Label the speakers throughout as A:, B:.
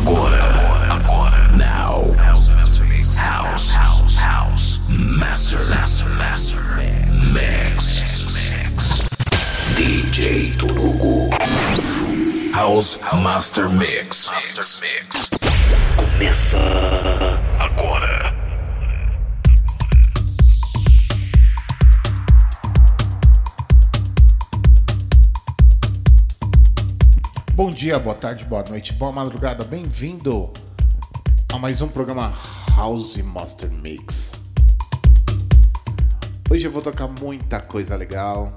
A: Agora, agora, now. House, house, house, house. Master, master, master. Mix, mix. DJ Turugo. House Master Mix. Master Mix. Começa
B: Bom dia, boa tarde, boa noite, boa madrugada, bem-vindo a mais um programa House Master Mix. Hoje eu vou tocar muita coisa legal.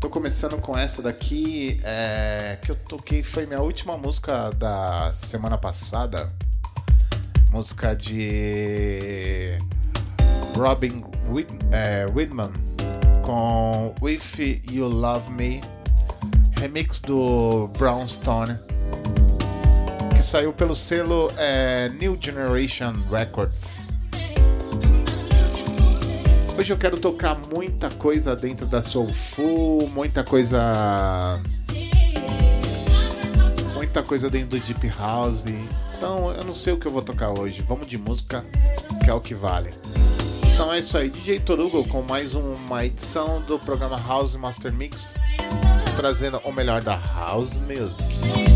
B: Tô começando com essa daqui, é, que eu toquei, foi minha última música da semana passada. Música de Robin é, Whitman com If You Love Me remix do Brownstone, que saiu pelo selo é, New Generation Records. Hoje eu quero tocar muita coisa dentro da Soulful, muita coisa. Muita coisa dentro do Deep House. Então eu não sei o que eu vou tocar hoje. Vamos de música, que é o que vale. Então é isso aí, DJ Torugo com mais uma edição do programa House Master Mix trazendo o melhor da house music.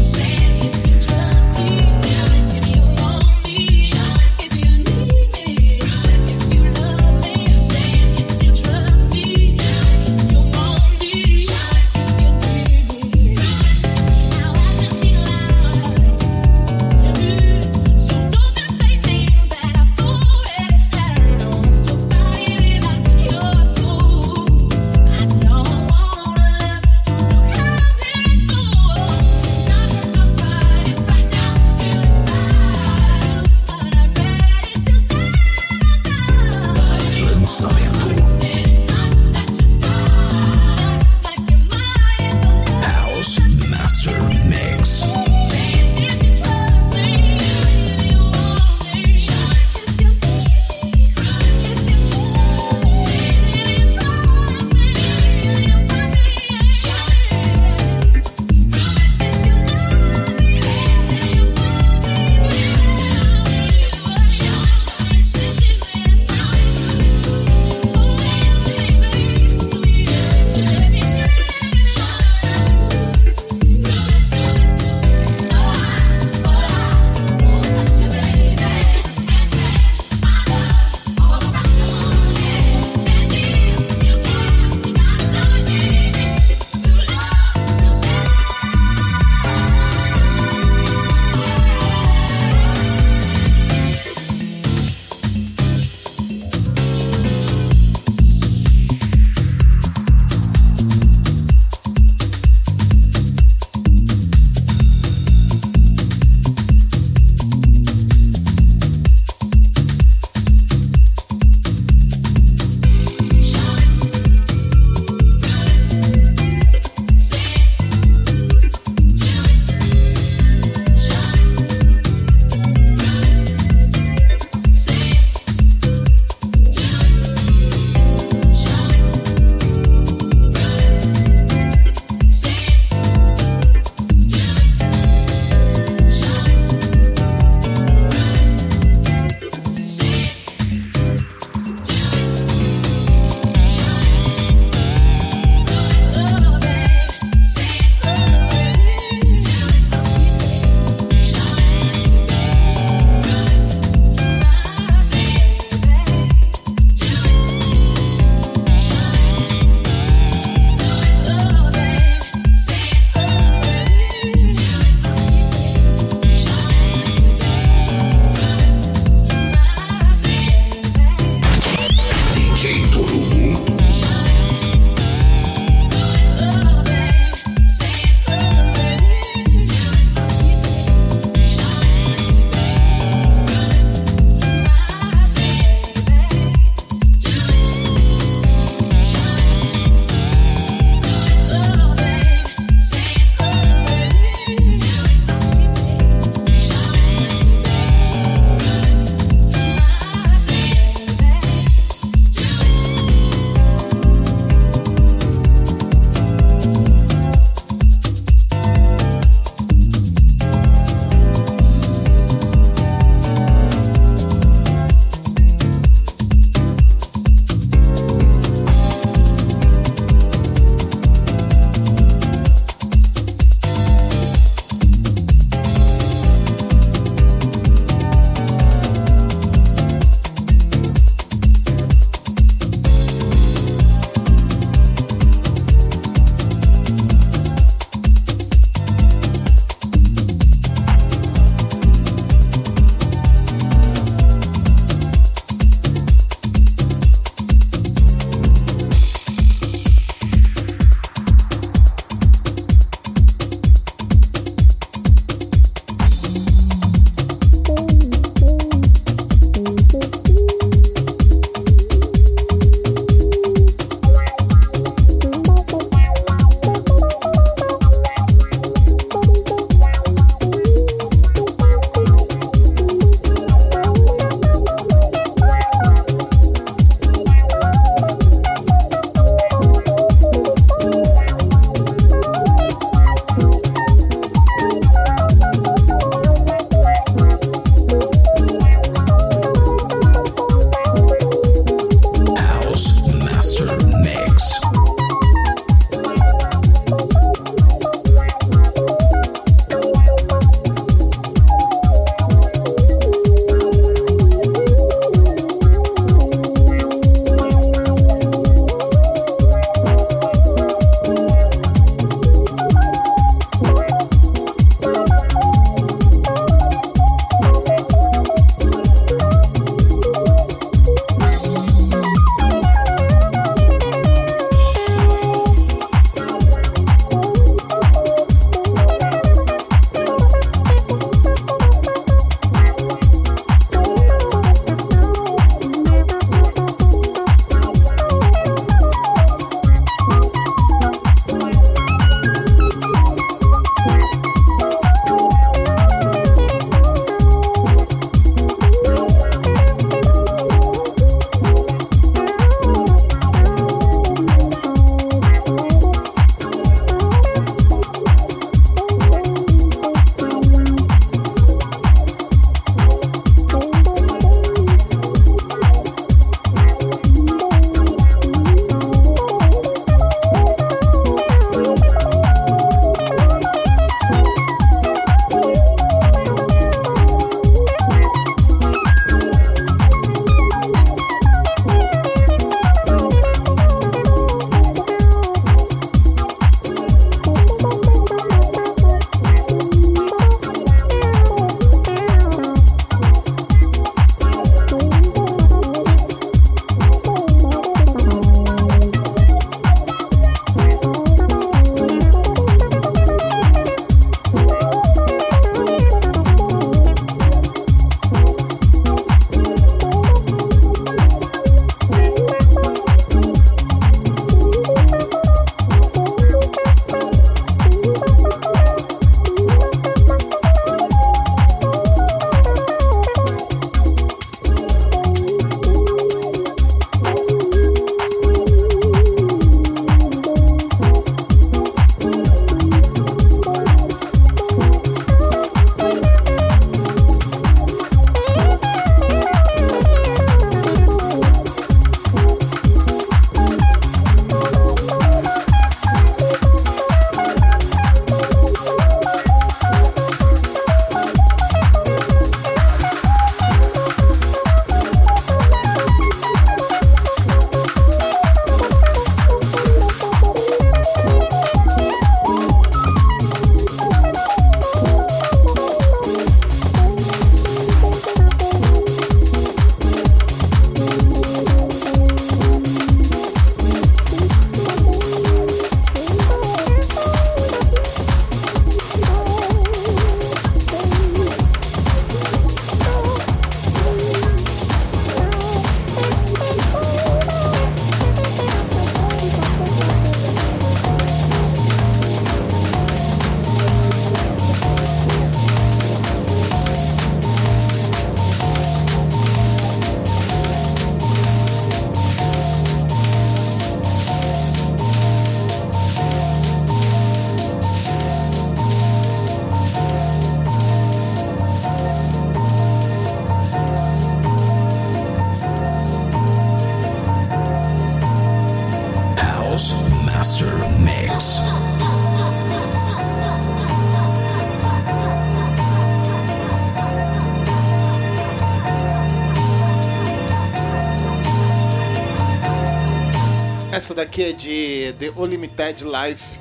B: Essa daqui é de The Unlimited Life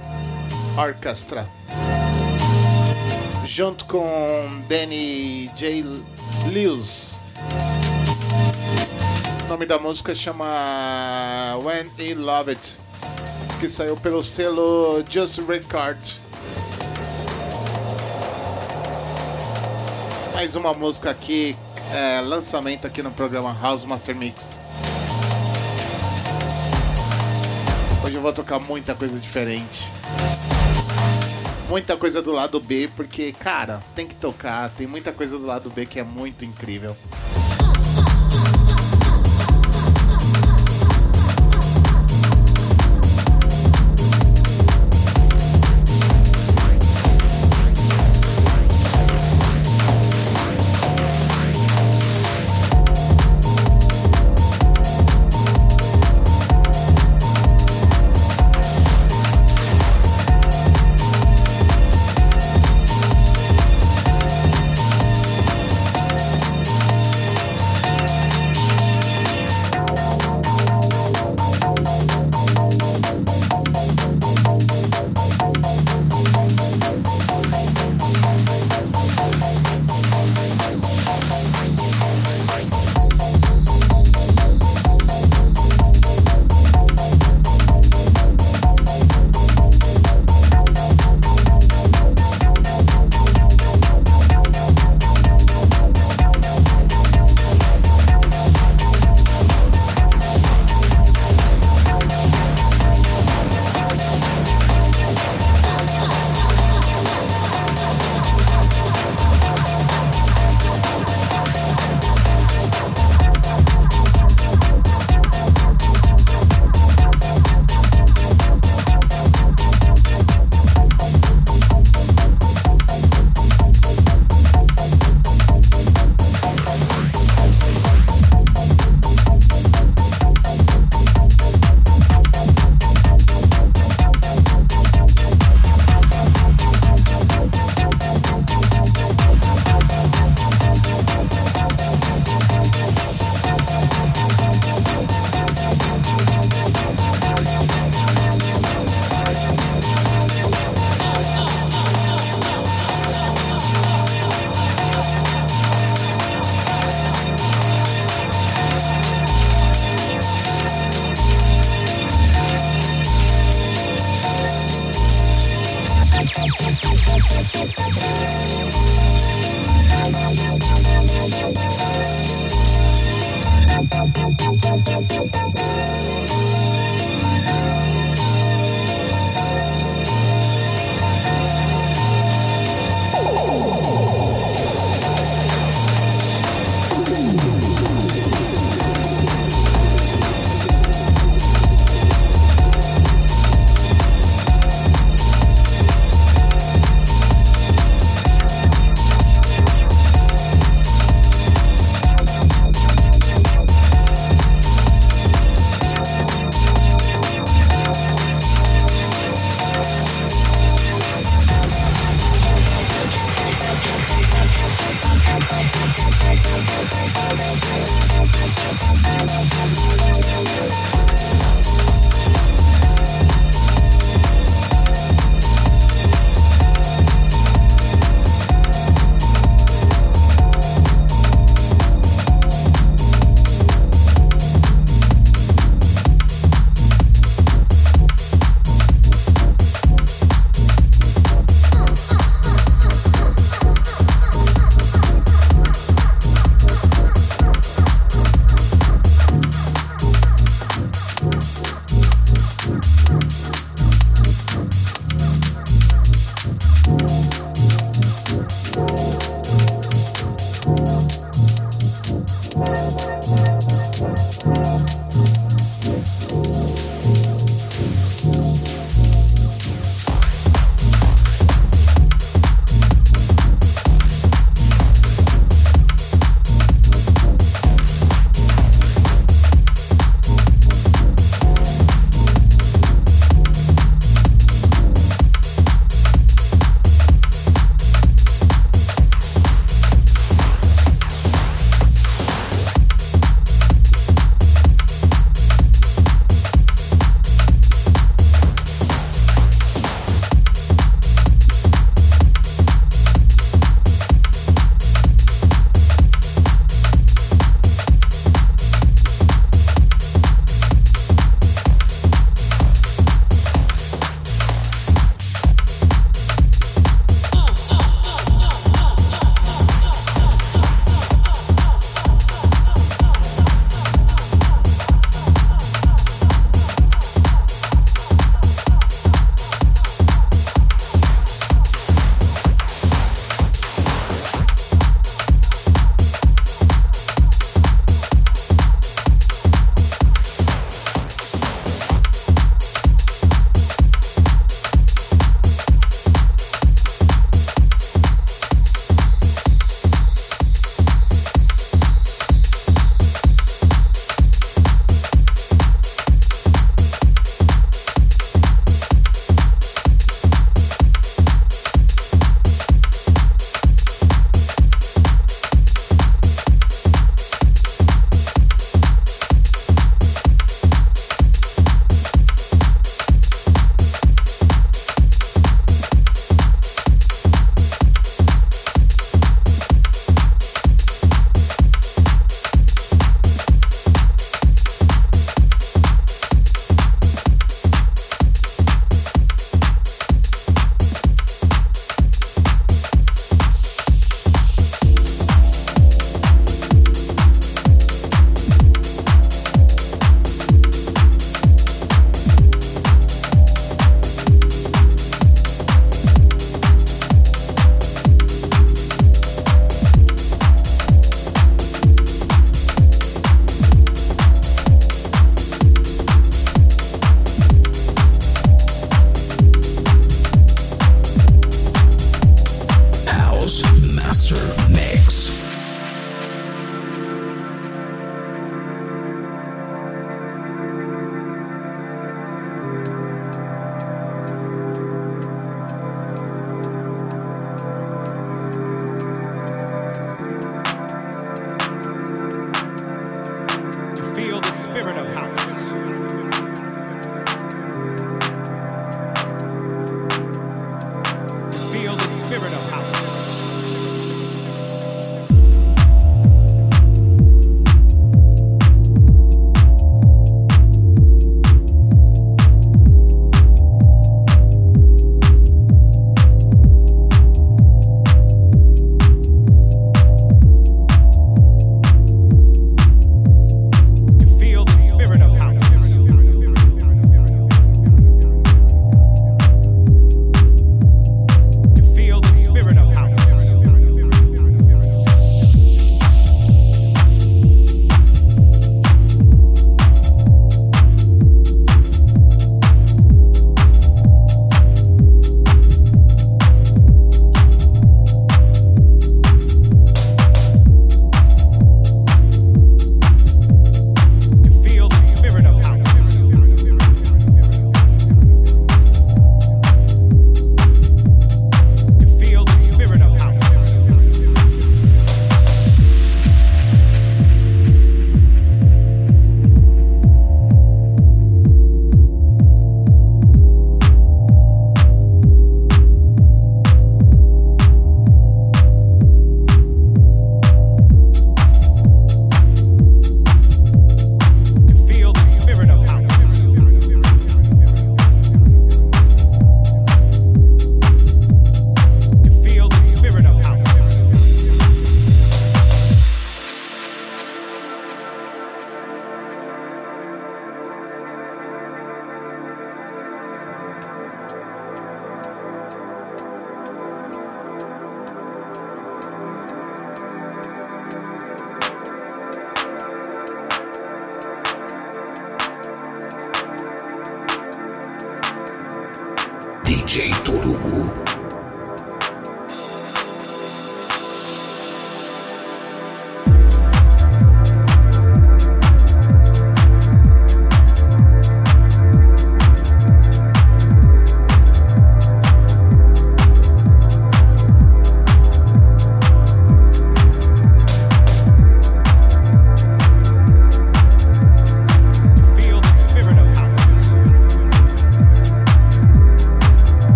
B: Orchestra. Junto com Danny J. Lewis. O nome da música chama When I Love It, que saiu pelo selo Just Record. Mais uma música aqui, é, lançamento aqui no programa House Master Mix. Vou tocar muita coisa diferente. Muita coisa do lado B, porque, cara, tem que tocar. Tem muita coisa do lado B que é muito incrível.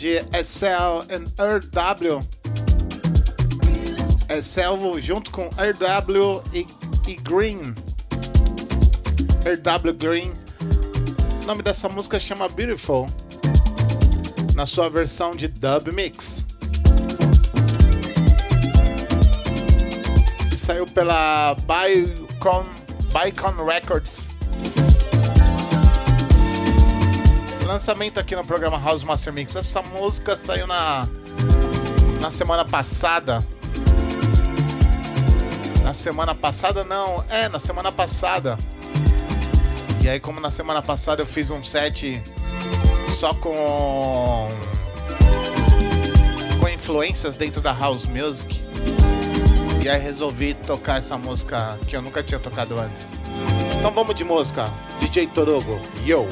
B: De SL and RW. SL junto com RW e, e Green. RW Green. O nome dessa música chama Beautiful. Na sua versão de dub mix. E saiu pela Bicon Records. Lançamento aqui no programa House Master Mix. Essa música saiu na, na semana passada. Na semana passada, não, é, na semana passada. E aí, como na semana passada eu fiz um set só com. com influências dentro da House Music. E aí resolvi tocar essa música que eu nunca tinha tocado antes. Então vamos de música. DJ Torugo, yo!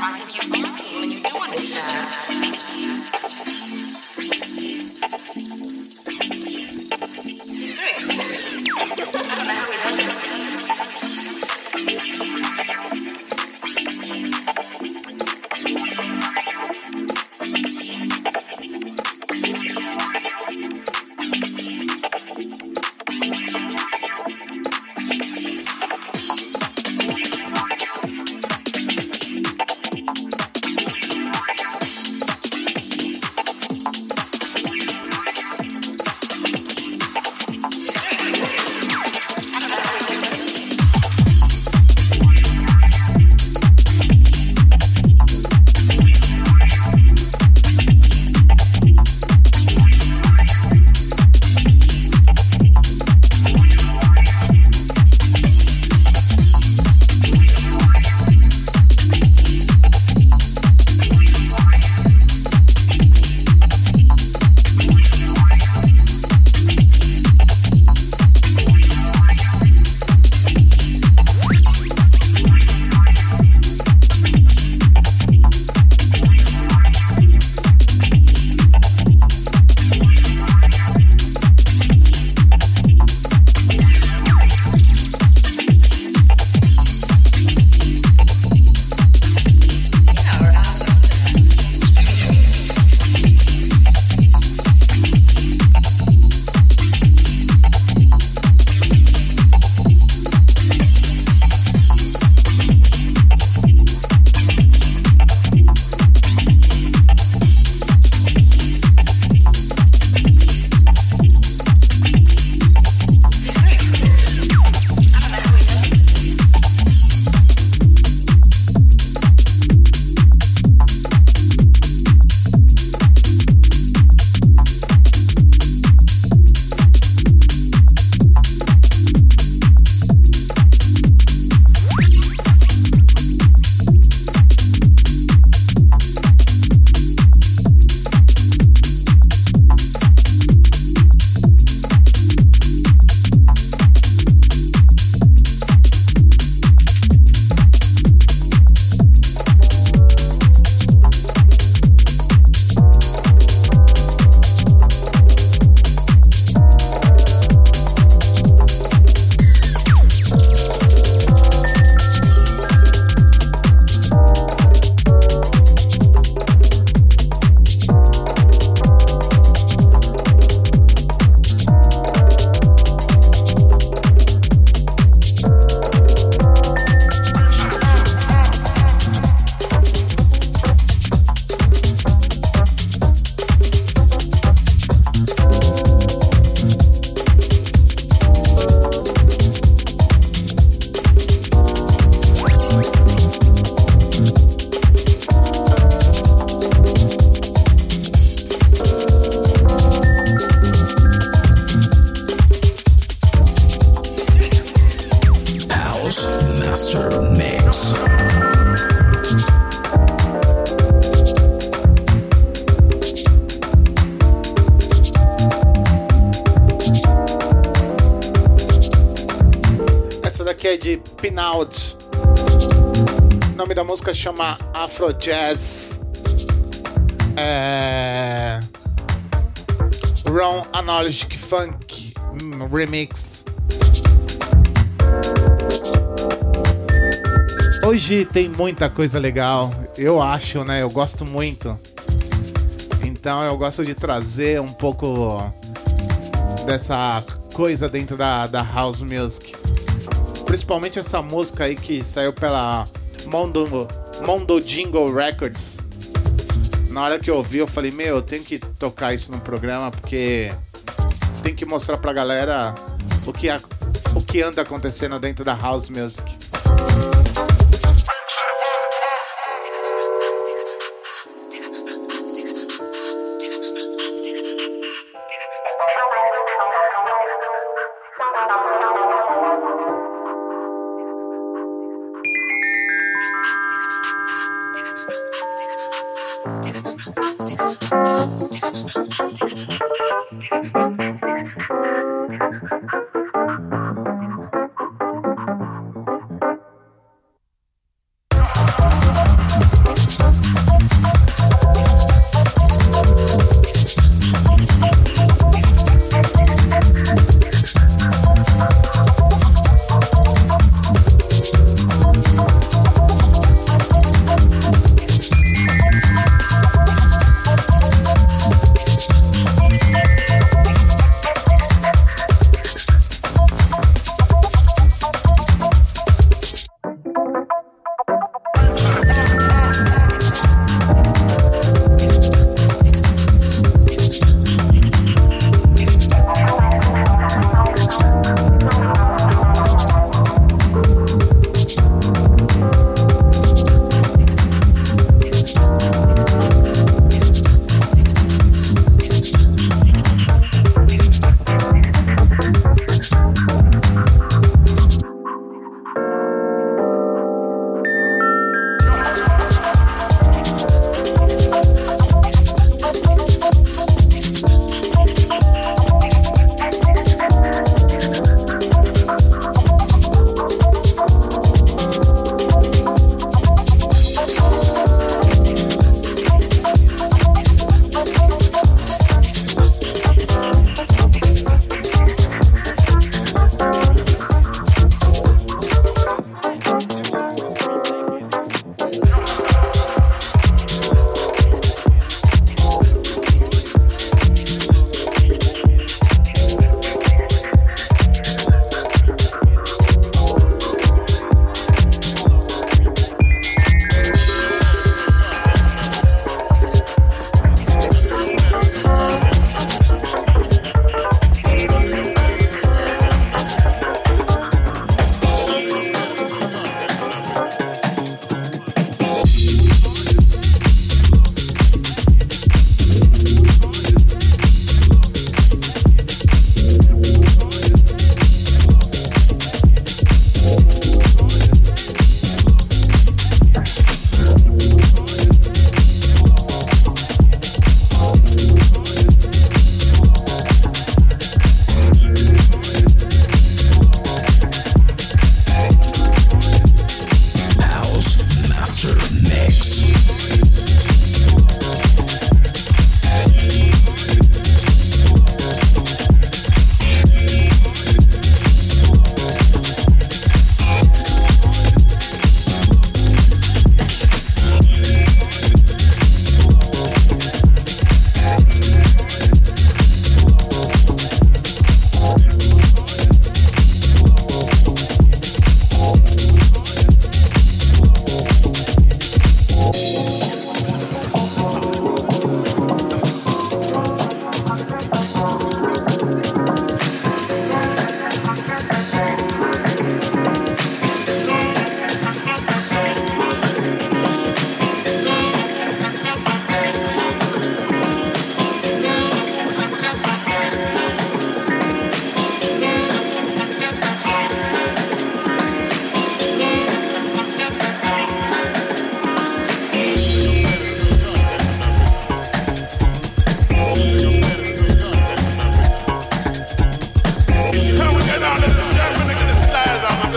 B: I think you chama Afro Jazz. É... Ron Analogic Funk Remix. Hoje tem muita coisa legal, eu acho, né? Eu gosto muito. Então eu gosto de trazer um pouco dessa coisa dentro da, da house music. Principalmente essa música aí que saiu pela Mondo, Mondo Jingle Records. Na hora que eu ouvi, eu falei: Meu, eu tenho que tocar isso no programa porque tem que mostrar pra galera o que, a, o que anda acontecendo dentro da house music.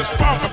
B: this funk.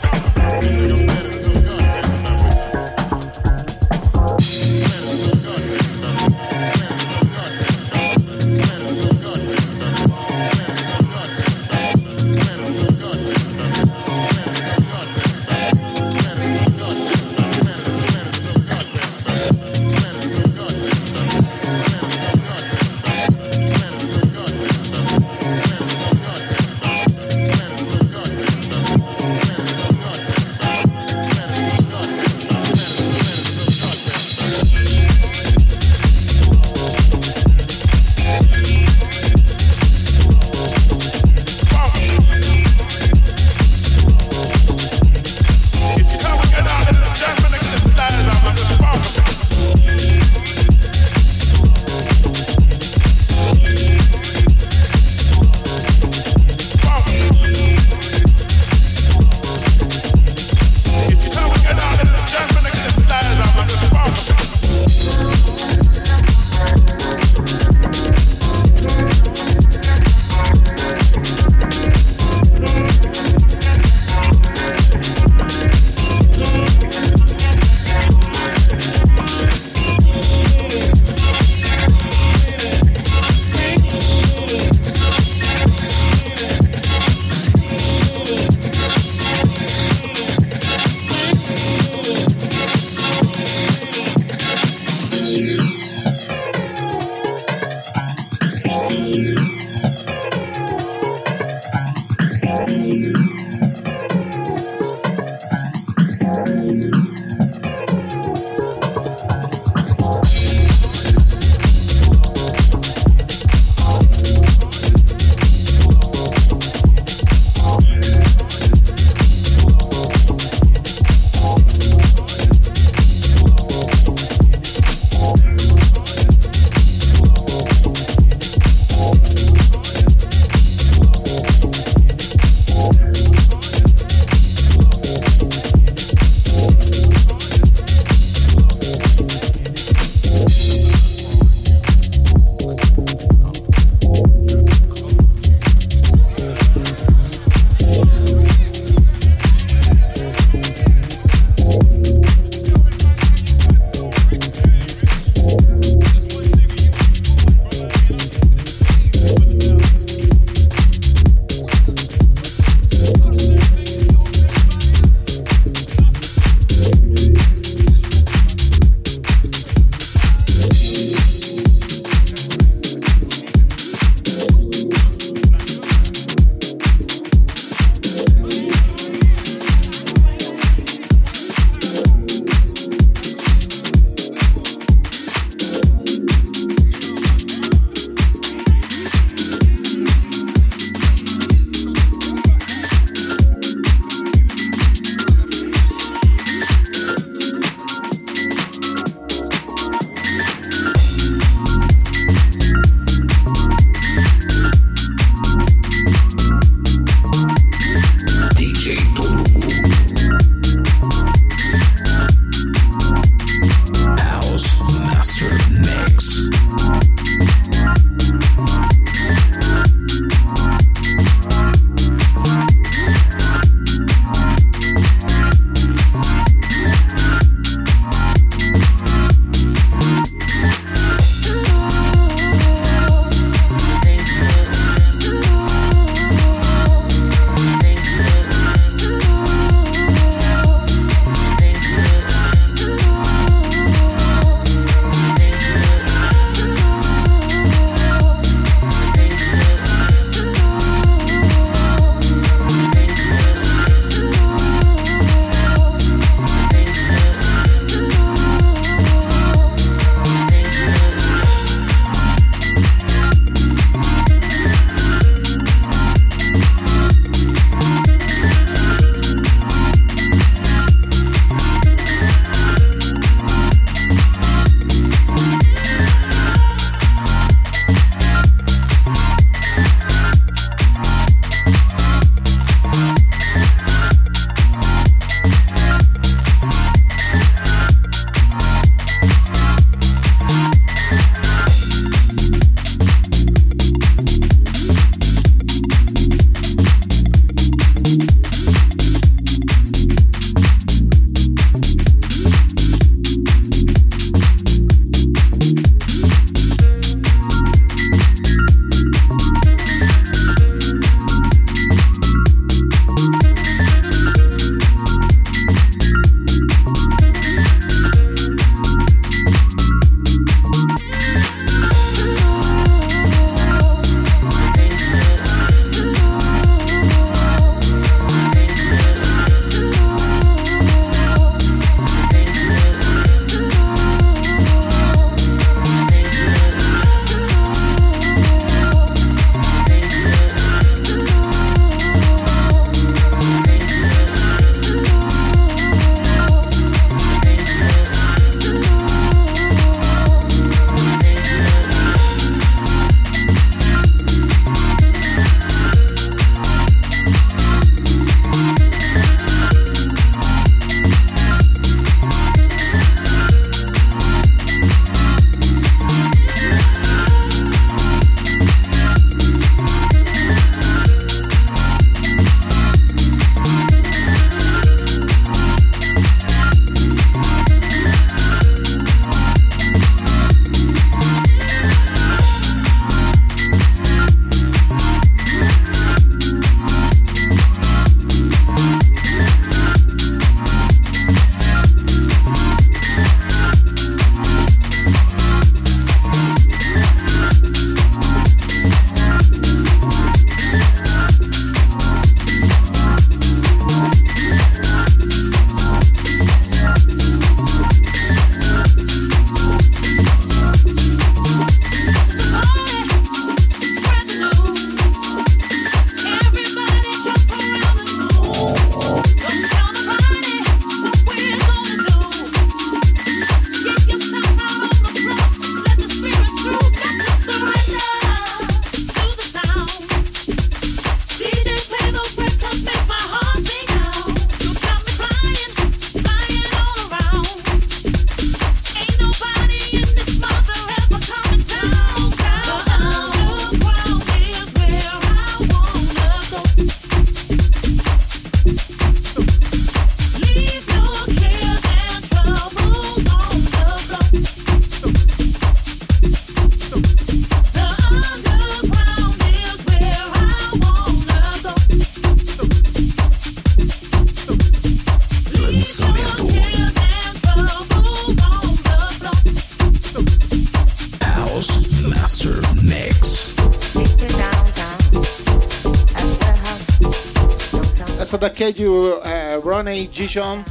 B: Ronnie Dijon,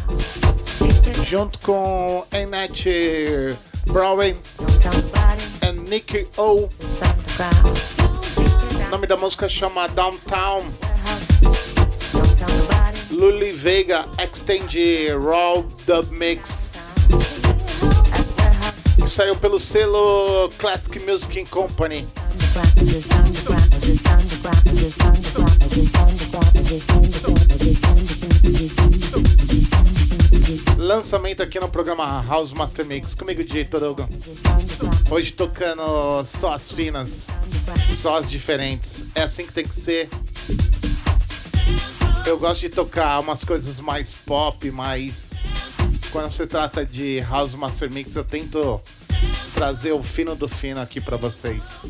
B: junto com Annette Brown e Nicky O. O nome da música chama Downtown. Luli Vega Extend Raw Dub Mix. Que saiu pelo selo Classic Music Company. Lançamento aqui no programa House Master Mix. Comigo, DJ Torogo. Hoje tocando só as finas, só as diferentes. É assim que tem que ser. Eu gosto de tocar umas coisas mais pop, mais. Quando se trata de House Master Mix, eu tento trazer o fino do fino aqui para vocês.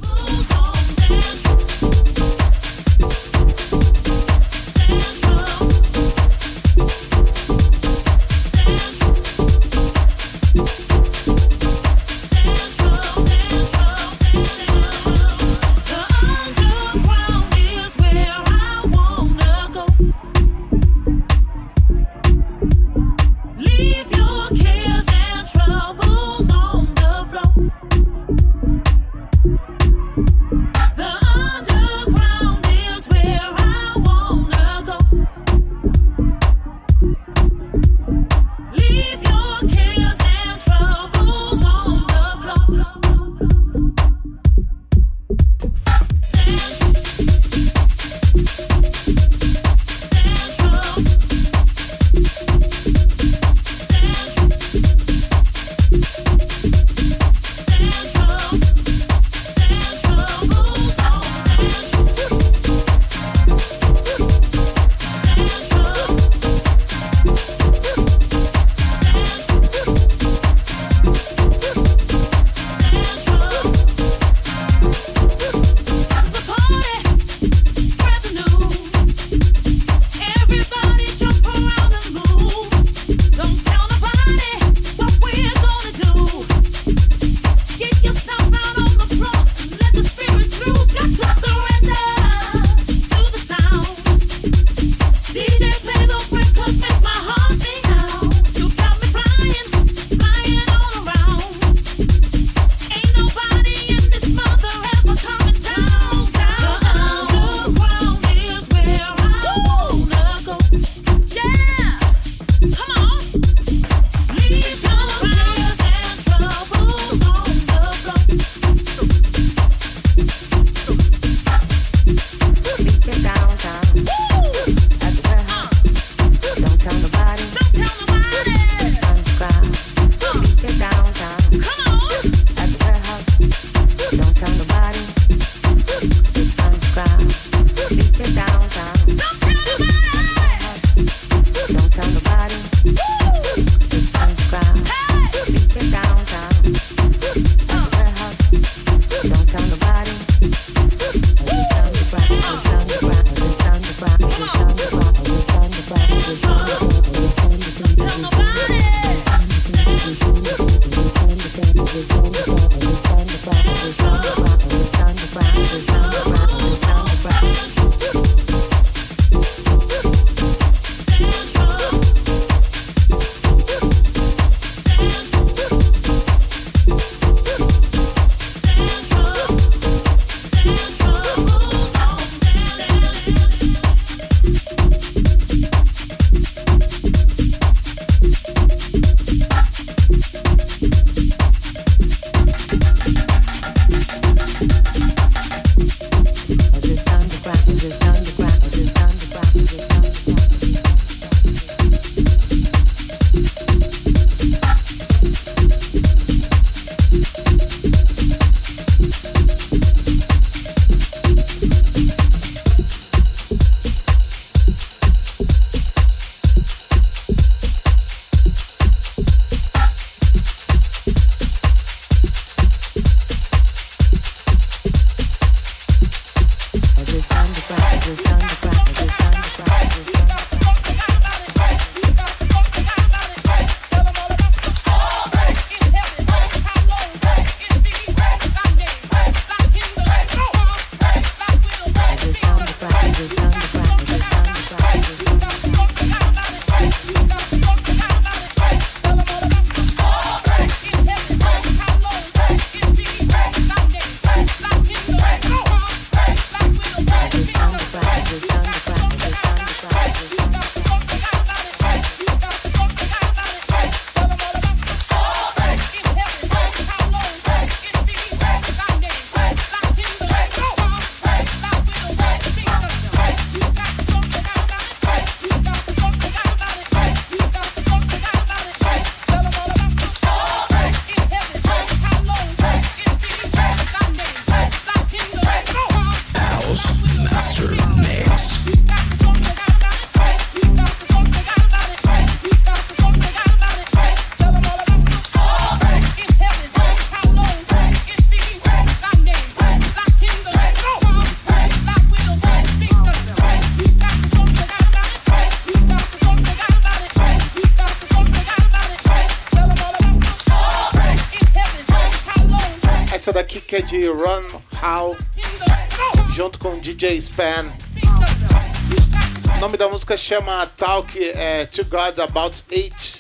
B: Música chama Talk é, to God About It.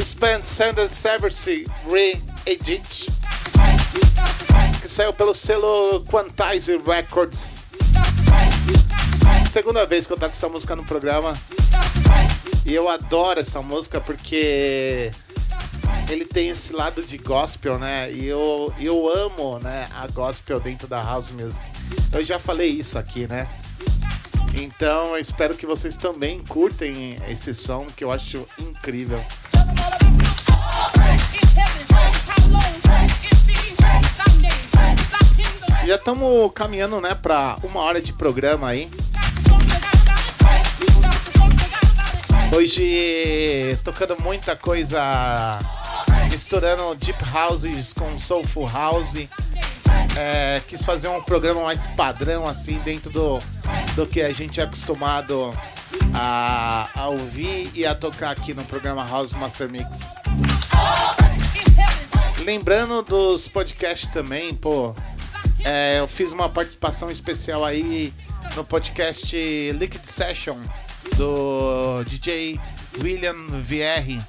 B: Span Sanders Severcy Re-Edit. Que saiu pelo selo Quantize Records. Segunda vez que eu toco essa música no programa. E eu adoro essa música porque ele tem esse lado de gospel, né? E eu, eu amo né, a gospel dentro da house music. Eu já falei isso aqui, né? Então eu espero que vocês também curtem esse som que eu acho incrível. Já estamos caminhando, né, para uma hora de programa aí. Hoje tocando muita coisa, misturando deep houses com soulful house. É, quis fazer um programa mais padrão assim dentro do, do que a gente é acostumado a, a ouvir e a tocar aqui no programa House Master Mix. Lembrando dos podcasts também, pô, é, eu fiz uma participação especial aí no podcast Liquid Session do DJ William VR.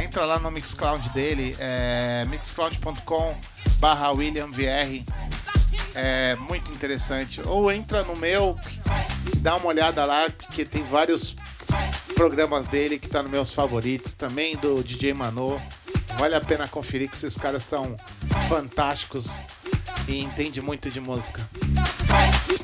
B: Entra lá no Mixcloud dele, é mixcloud.com barra William VR. É muito interessante. Ou entra no meu, dá uma olhada lá, porque tem vários programas dele que tá nos meus favoritos, também do DJ Mano. Vale a pena conferir que esses caras são fantásticos e entende muito de música. Right.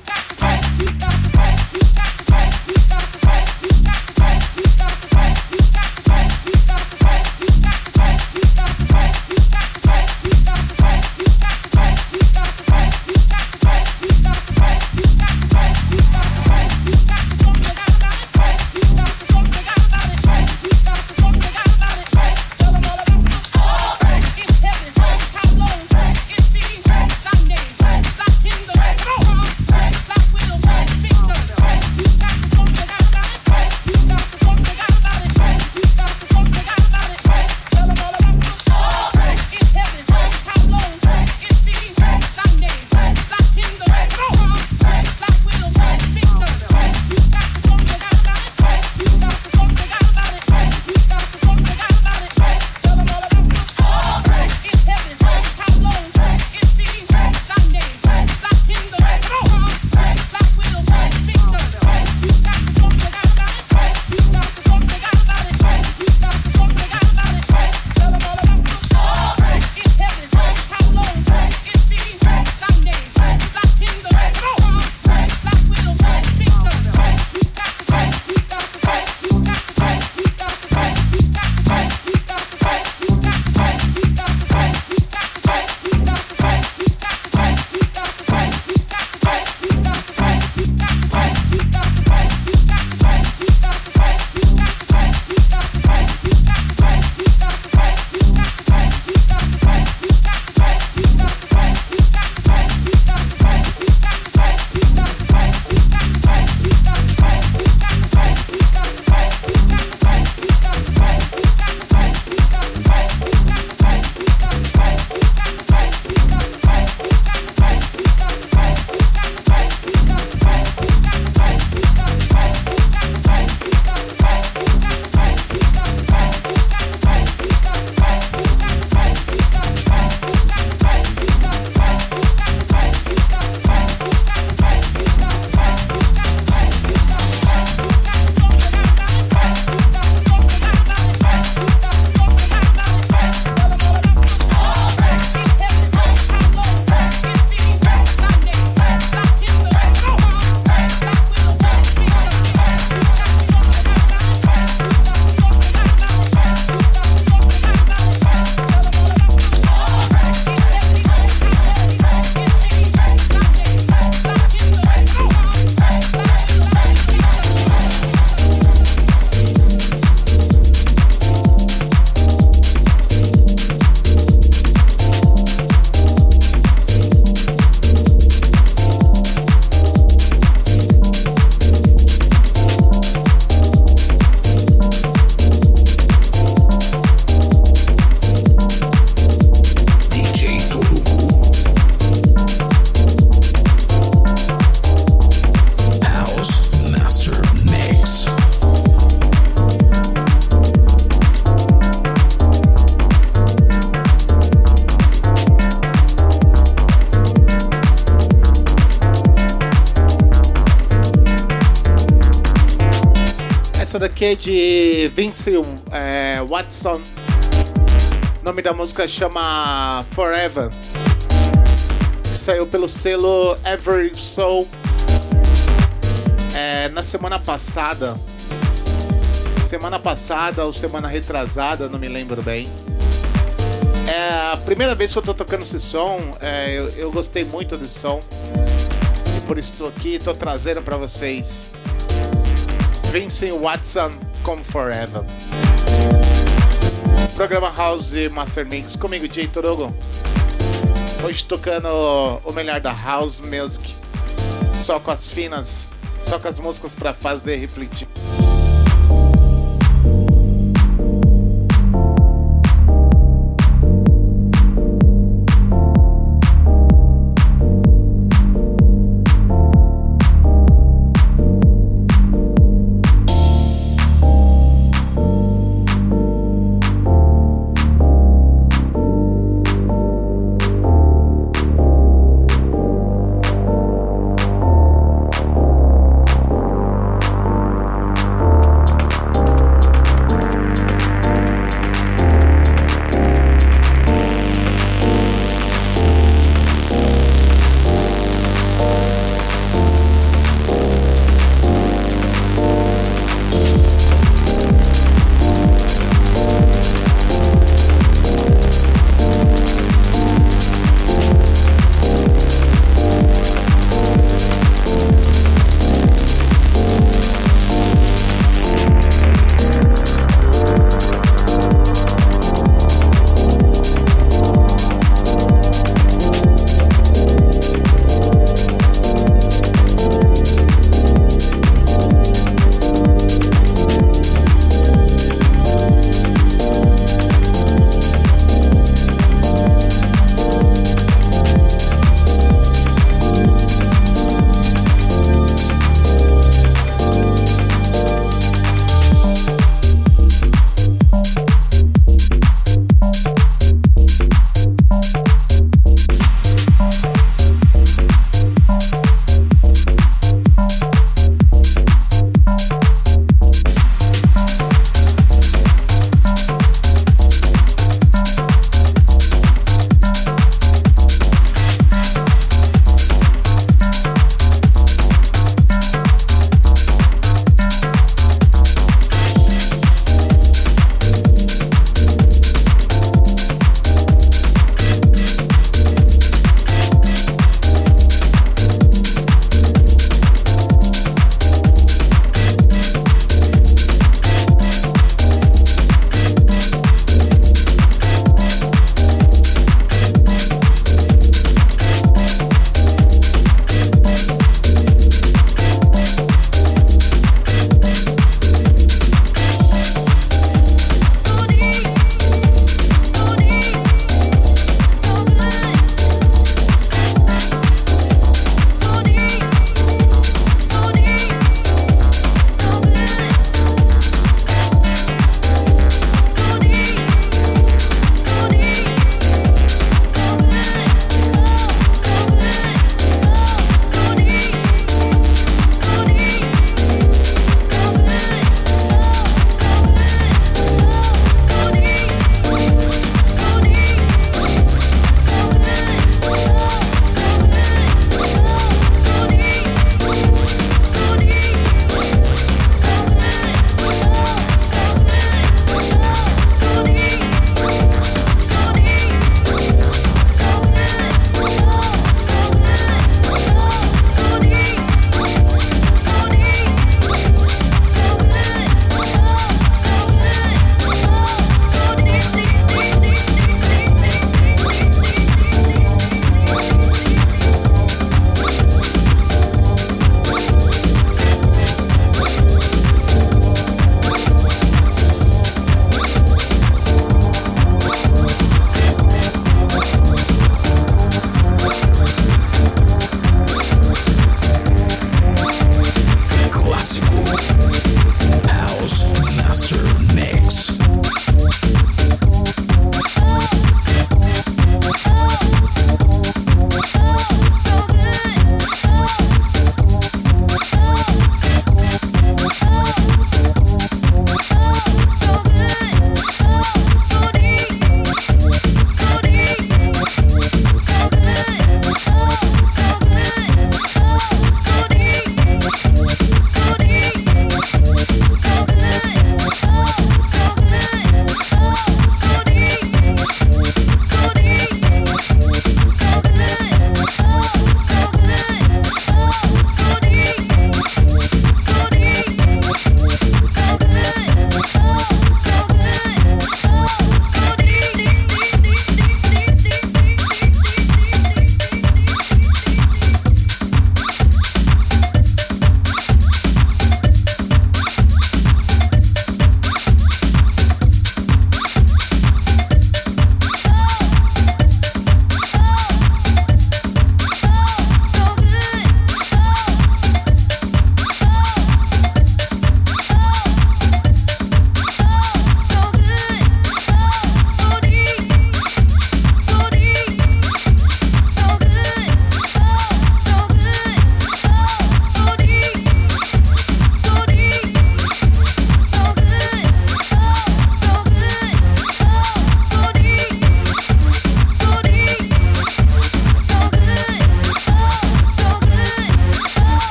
B: De Vince é, Watson. O nome da música chama Forever. Saiu pelo selo Every Soul. É, na semana passada. Semana passada ou semana retrasada, não me lembro bem. É a primeira vez que eu tô tocando esse som. É, eu, eu gostei muito desse som. E por isso tô aqui, tô trazendo para vocês. Vincent Watson Come Forever. Programa House Master Mix comigo, Jay Torogo. Hoje tocando o melhor da House Music. Só com as finas, só com as músicas para fazer refletir.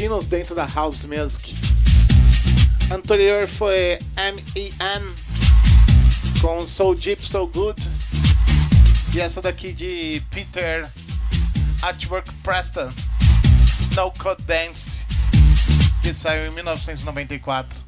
B: Destinos dentro da House Music. Anterior foi M.E.M. com So Deep So Good. E essa daqui de Peter Atwork Preston, No Code Dance, que saiu em 1994.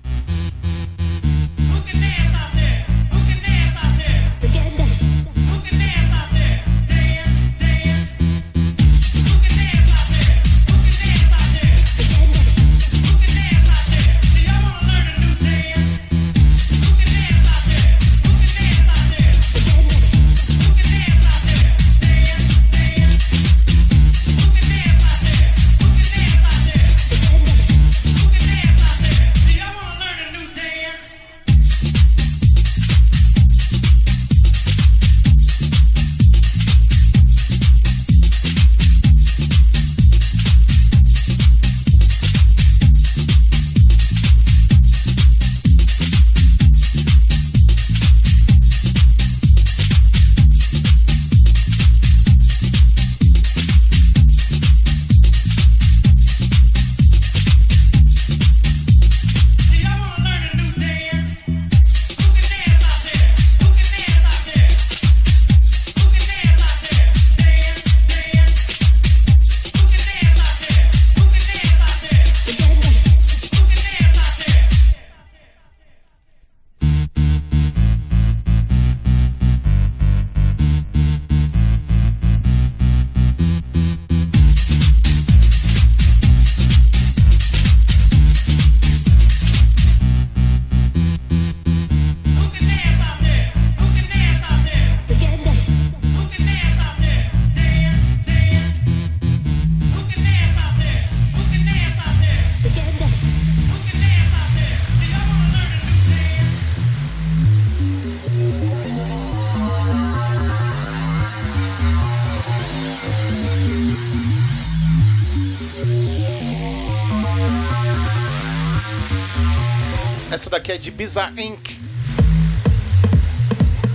B: De Bizarre Inc.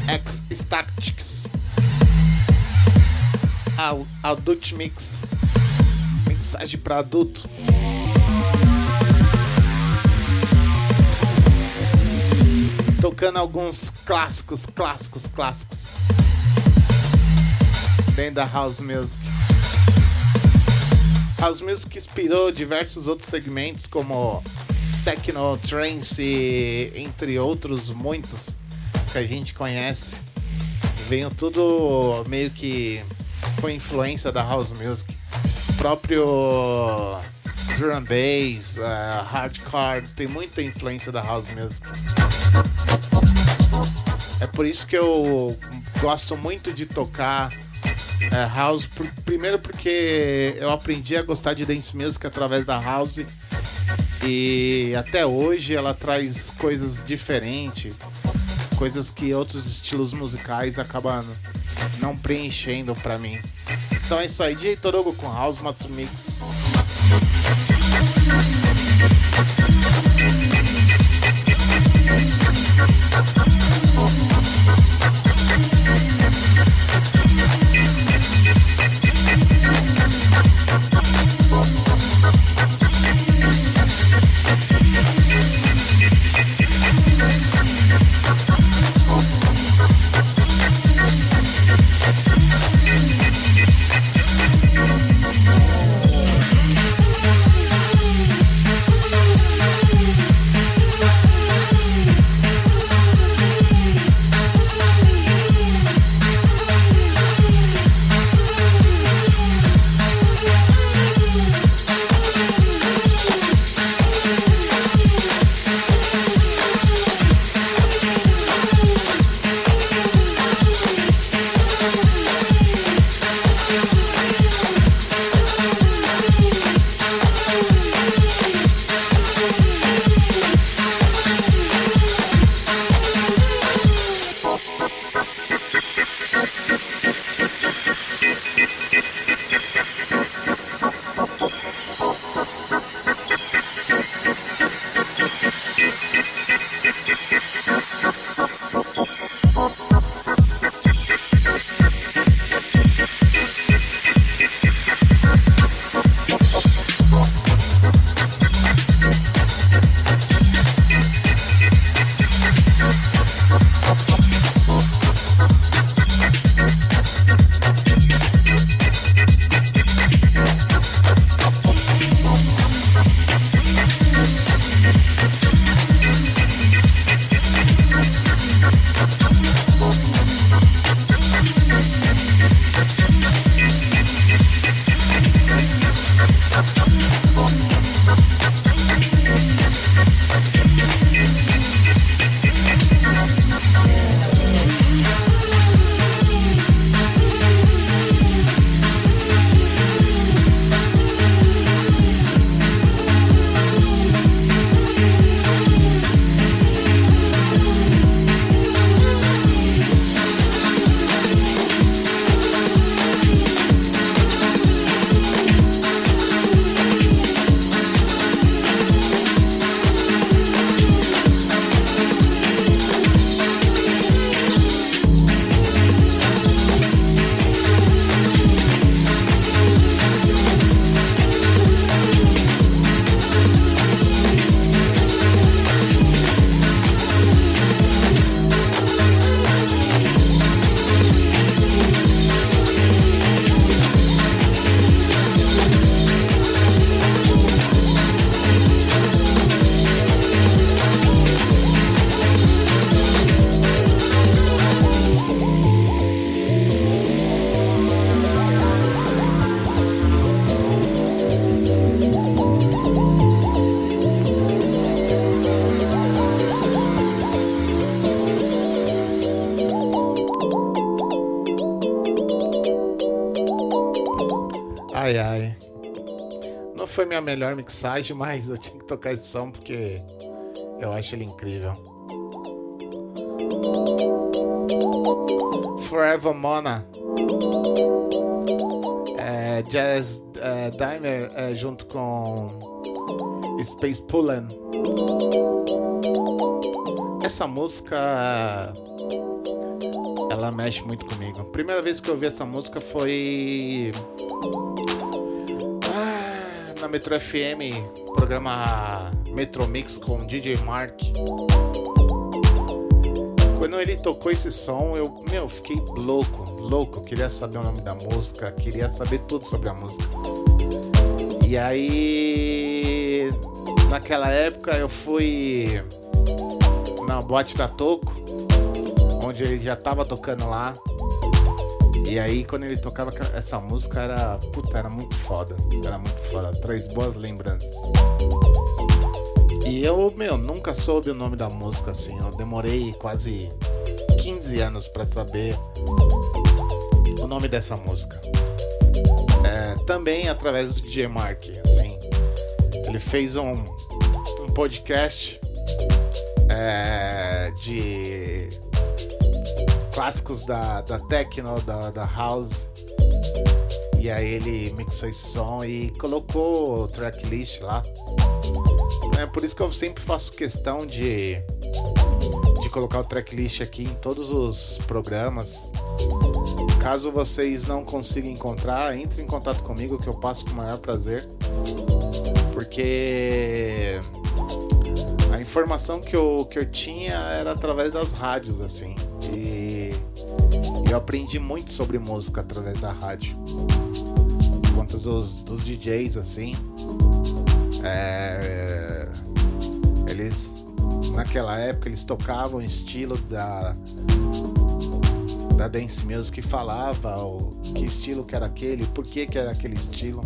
B: X Statics. Adult Mix. Mixagem para adulto. Tocando alguns clássicos, clássicos, clássicos. Dentro da House Music. House Music inspirou diversos outros segmentos como techno, trance, entre outros muitos que a gente conhece. Veio tudo meio que com influência da house music. O próprio drum bass, uh, hardcore, tem muita influência da house music. É por isso que eu gosto muito de tocar uh, house, por, primeiro porque eu aprendi a gostar de dance music através da house e até hoje ela traz coisas diferentes, coisas que outros estilos musicais acabam não preenchendo para mim. Então é isso aí, DJ Torogo com House Mato Mix. Música minha melhor mixagem, mas eu tinha que tocar esse som porque eu acho ele incrível. Forever Mona. É, Jazz é, Dimer é, junto com Space Pullen. Essa música ela mexe muito comigo. Primeira vez que eu ouvi essa música foi na Metro FM, programa Metro Mix com DJ Mark. Quando ele tocou esse som, eu, meu, fiquei louco, louco. Queria saber o nome da música, queria saber tudo sobre a música. E aí, naquela época, eu fui na boate da Toco, onde ele já tava tocando lá. E aí, quando ele tocava essa música, era, puta, era muito foda. Era muito foda. Traz boas lembranças. E eu, meu, nunca soube o nome da música assim. Eu demorei quase 15 anos para saber o nome dessa música. É, também através do DJ Mark, assim. Ele fez um, um podcast é, de clássicos da, da techno, da, da house. E aí ele mixou esse som e colocou o tracklist lá. É por isso que eu sempre faço questão de, de colocar o tracklist aqui em todos os programas. Caso vocês não consigam encontrar, entre em contato comigo que eu passo com o maior prazer. Porque a informação que eu, que eu tinha era através das rádios, assim. E eu aprendi muito sobre música através da rádio. Quanto dos, dos DJs, assim. É, eles naquela época eles tocavam o estilo da da dance music falava o que estilo que era aquele, por que que era aquele estilo.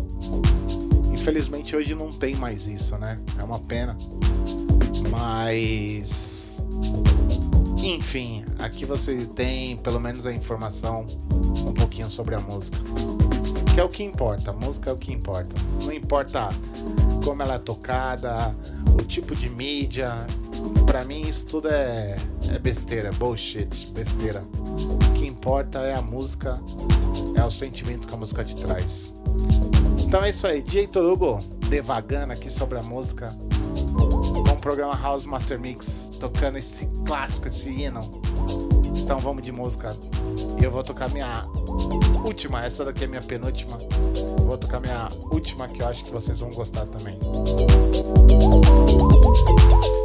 B: Infelizmente hoje não tem mais isso, né? É uma pena. Mas enfim, aqui você tem pelo menos a informação um pouquinho sobre a música. Que é o que importa, a música é o que importa. Não importa como ela é tocada, o tipo de mídia. Para mim isso tudo é, é besteira, bullshit, besteira. O que importa é a música, é o sentimento que a música te traz. Então é isso aí, DJ Torugo, devagando aqui sobre a música. Com o programa House Master Mix, tocando esse clássico, esse hino. Então vamos de música. E eu vou tocar minha última, essa daqui é minha penúltima. Vou tocar minha última que eu acho que vocês vão gostar também. essa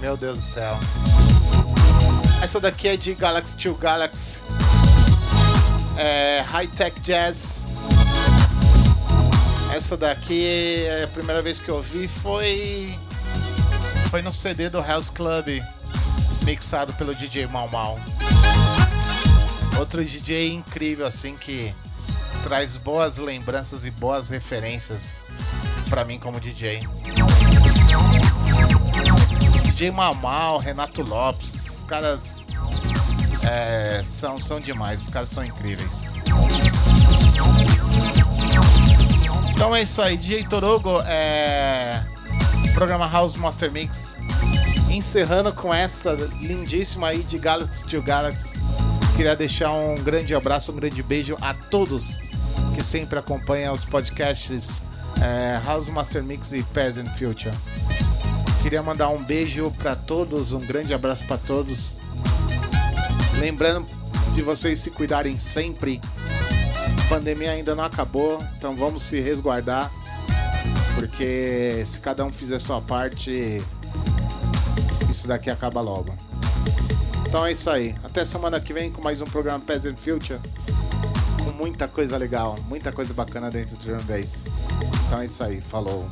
B: meu Deus do céu. Essa daqui é de Galaxy to Galaxy. É, High Tech Jazz. Essa daqui, a primeira vez que eu ouvi foi foi no CD do House Club, mixado pelo DJ Mal Mal. Outro DJ incrível assim que traz boas lembranças e boas referências para mim como DJ. Mamal, Renato Lopes, os caras é, são, são demais, os caras são incríveis. Então é isso aí, DJ Torogo, é, programa House Master Mix, encerrando com essa lindíssima aí de Galaxy to Galaxy. Queria deixar um grande abraço, um grande beijo a todos que sempre acompanham os podcasts é, House Master Mix e Peasant Future. Queria mandar um beijo para todos, um grande abraço para todos. Lembrando de vocês se cuidarem sempre. A pandemia ainda não acabou, então vamos se resguardar. Porque se cada um fizer sua parte, isso daqui acaba logo. Então é isso aí. Até semana que vem com mais um programa Peasant Future. Com muita coisa legal, muita coisa bacana dentro do Drum Bass. Então é isso aí. Falou.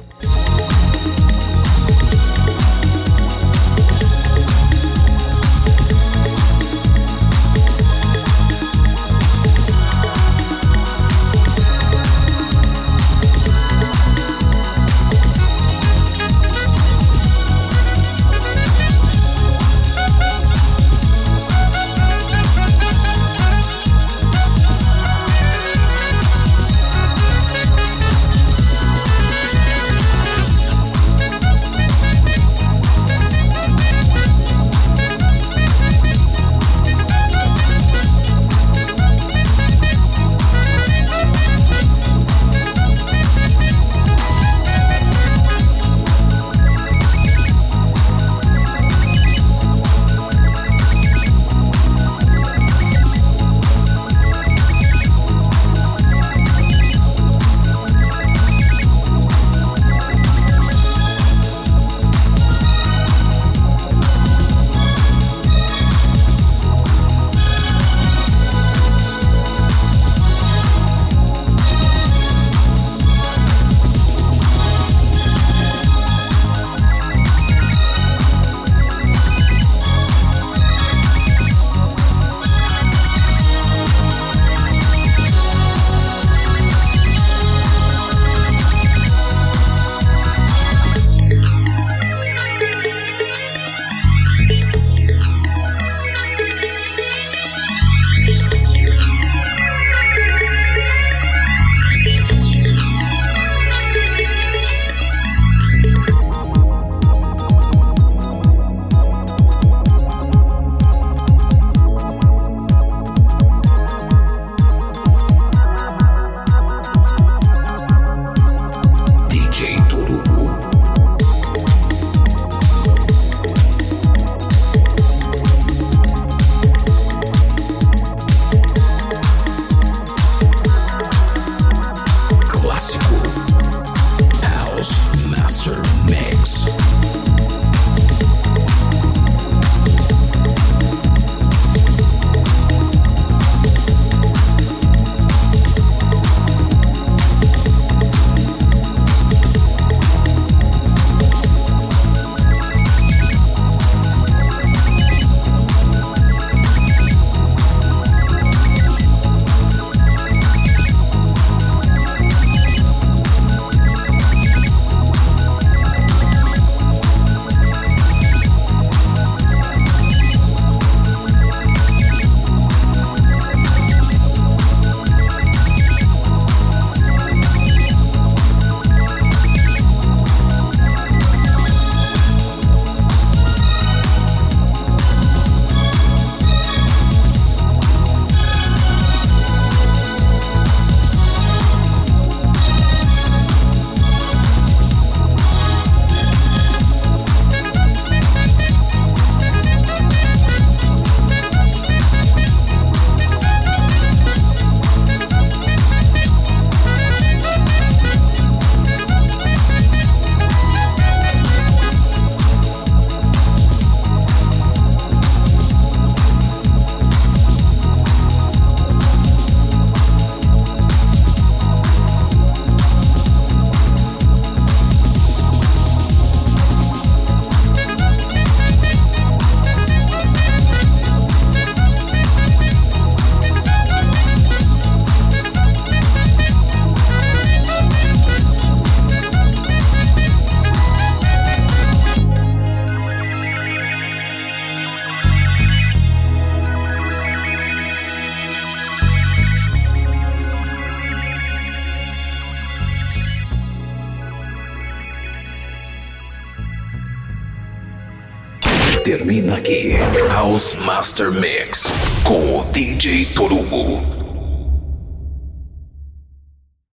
A: Mastermind.